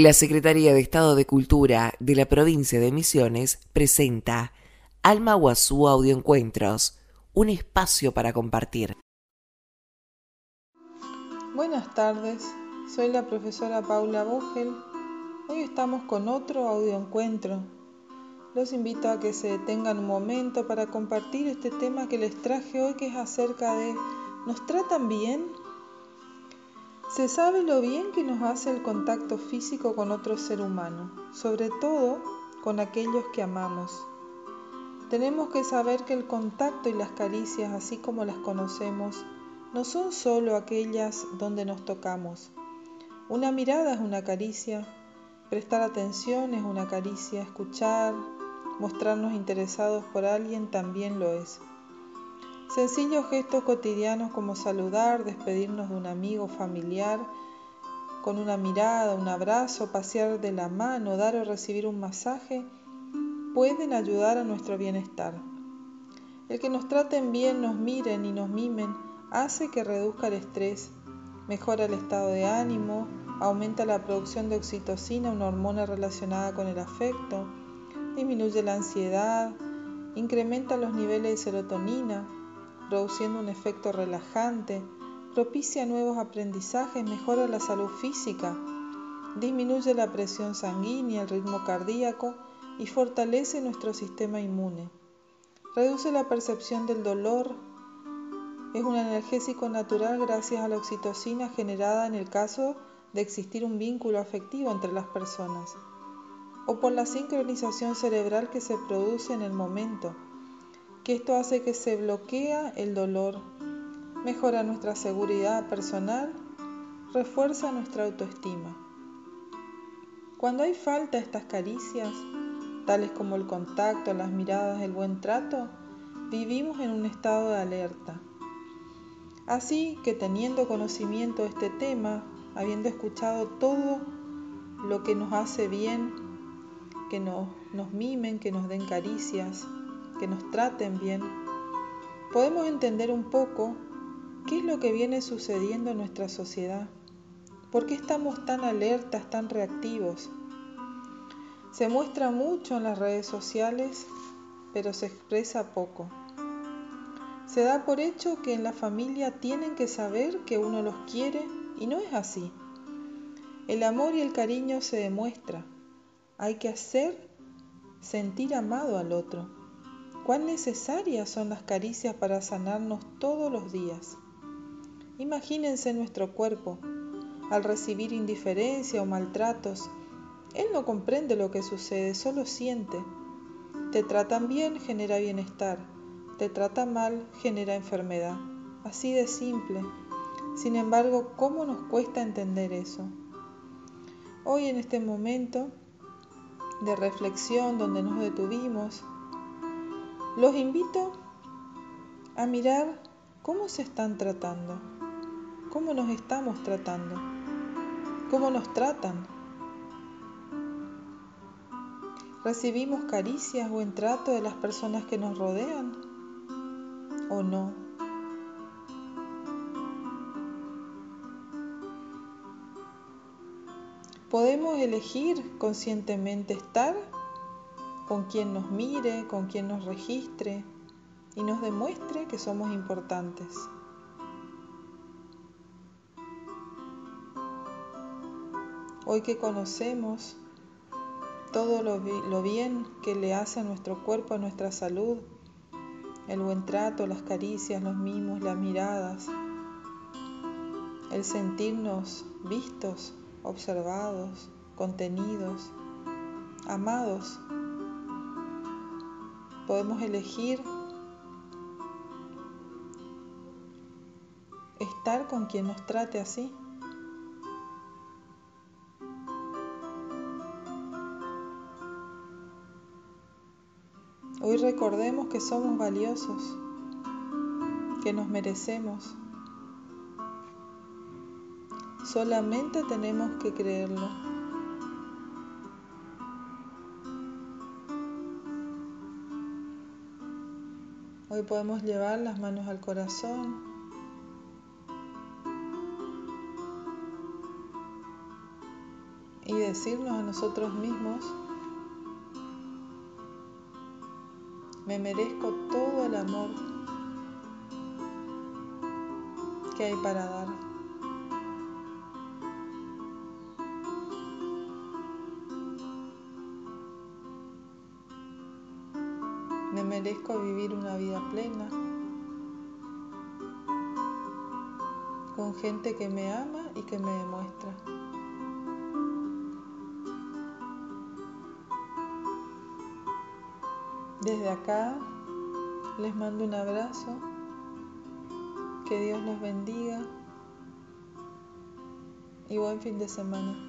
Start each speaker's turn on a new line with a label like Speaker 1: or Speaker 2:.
Speaker 1: La Secretaría de Estado de Cultura de la provincia de Misiones presenta Alma Guazú Audioencuentros, un espacio para compartir.
Speaker 2: Buenas tardes, soy la profesora Paula Bogel. Hoy estamos con otro audioencuentro. Los invito a que se detengan un momento para compartir este tema que les traje hoy, que es acerca de ¿nos tratan bien? Se sabe lo bien que nos hace el contacto físico con otro ser humano, sobre todo con aquellos que amamos. Tenemos que saber que el contacto y las caricias, así como las conocemos, no son solo aquellas donde nos tocamos. Una mirada es una caricia, prestar atención es una caricia, escuchar, mostrarnos interesados por alguien también lo es. Sencillos gestos cotidianos como saludar, despedirnos de un amigo familiar, con una mirada, un abrazo, pasear de la mano, dar o recibir un masaje, pueden ayudar a nuestro bienestar. El que nos traten bien, nos miren y nos mimen, hace que reduzca el estrés, mejora el estado de ánimo, aumenta la producción de oxitocina, una hormona relacionada con el afecto, disminuye la ansiedad, incrementa los niveles de serotonina, produciendo un efecto relajante, propicia nuevos aprendizajes, mejora la salud física, disminuye la presión sanguínea, el ritmo cardíaco y fortalece nuestro sistema inmune. Reduce la percepción del dolor. Es un analgésico natural gracias a la oxitocina generada en el caso de existir un vínculo afectivo entre las personas o por la sincronización cerebral que se produce en el momento que esto hace que se bloquea el dolor, mejora nuestra seguridad personal, refuerza nuestra autoestima. Cuando hay falta estas caricias, tales como el contacto, las miradas, el buen trato, vivimos en un estado de alerta. Así que teniendo conocimiento de este tema, habiendo escuchado todo lo que nos hace bien, que nos, nos mimen, que nos den caricias, que nos traten bien, podemos entender un poco qué es lo que viene sucediendo en nuestra sociedad, por qué estamos tan alertas, tan reactivos. Se muestra mucho en las redes sociales, pero se expresa poco. Se da por hecho que en la familia tienen que saber que uno los quiere y no es así. El amor y el cariño se demuestra. Hay que hacer sentir amado al otro cuán necesarias son las caricias para sanarnos todos los días. Imagínense nuestro cuerpo, al recibir indiferencia o maltratos, él no comprende lo que sucede, solo siente. Te tratan bien, genera bienestar. Te tratan mal, genera enfermedad. Así de simple. Sin embargo, ¿cómo nos cuesta entender eso? Hoy en este momento de reflexión donde nos detuvimos, los invito a mirar cómo se están tratando, cómo nos estamos tratando, cómo nos tratan. ¿Recibimos caricias o trato de las personas que nos rodean o no? Podemos elegir conscientemente estar con quien nos mire, con quien nos registre y nos demuestre que somos importantes. Hoy que conocemos todo lo, bien que le hace a nuestro cuerpo, a nuestra salud, el buen trato, las caricias, los mimos, las miradas, el sentirnos vistos, observados, contenidos, amados podemos elegir estar con quien nos trate así. Hoy recordemos que somos valiosos, que nos merecemos. Solamente tenemos que creerlo. Hoy podemos llevar las manos al corazón. y decirnos a nosotros mismos, me merezco todo el amor que hay para dar. Me merezco vivir una vida plena con gente que me ama y que me demuestra. Desde acá les mando un abrazo, que Dios los bendiga y buen fin de semana.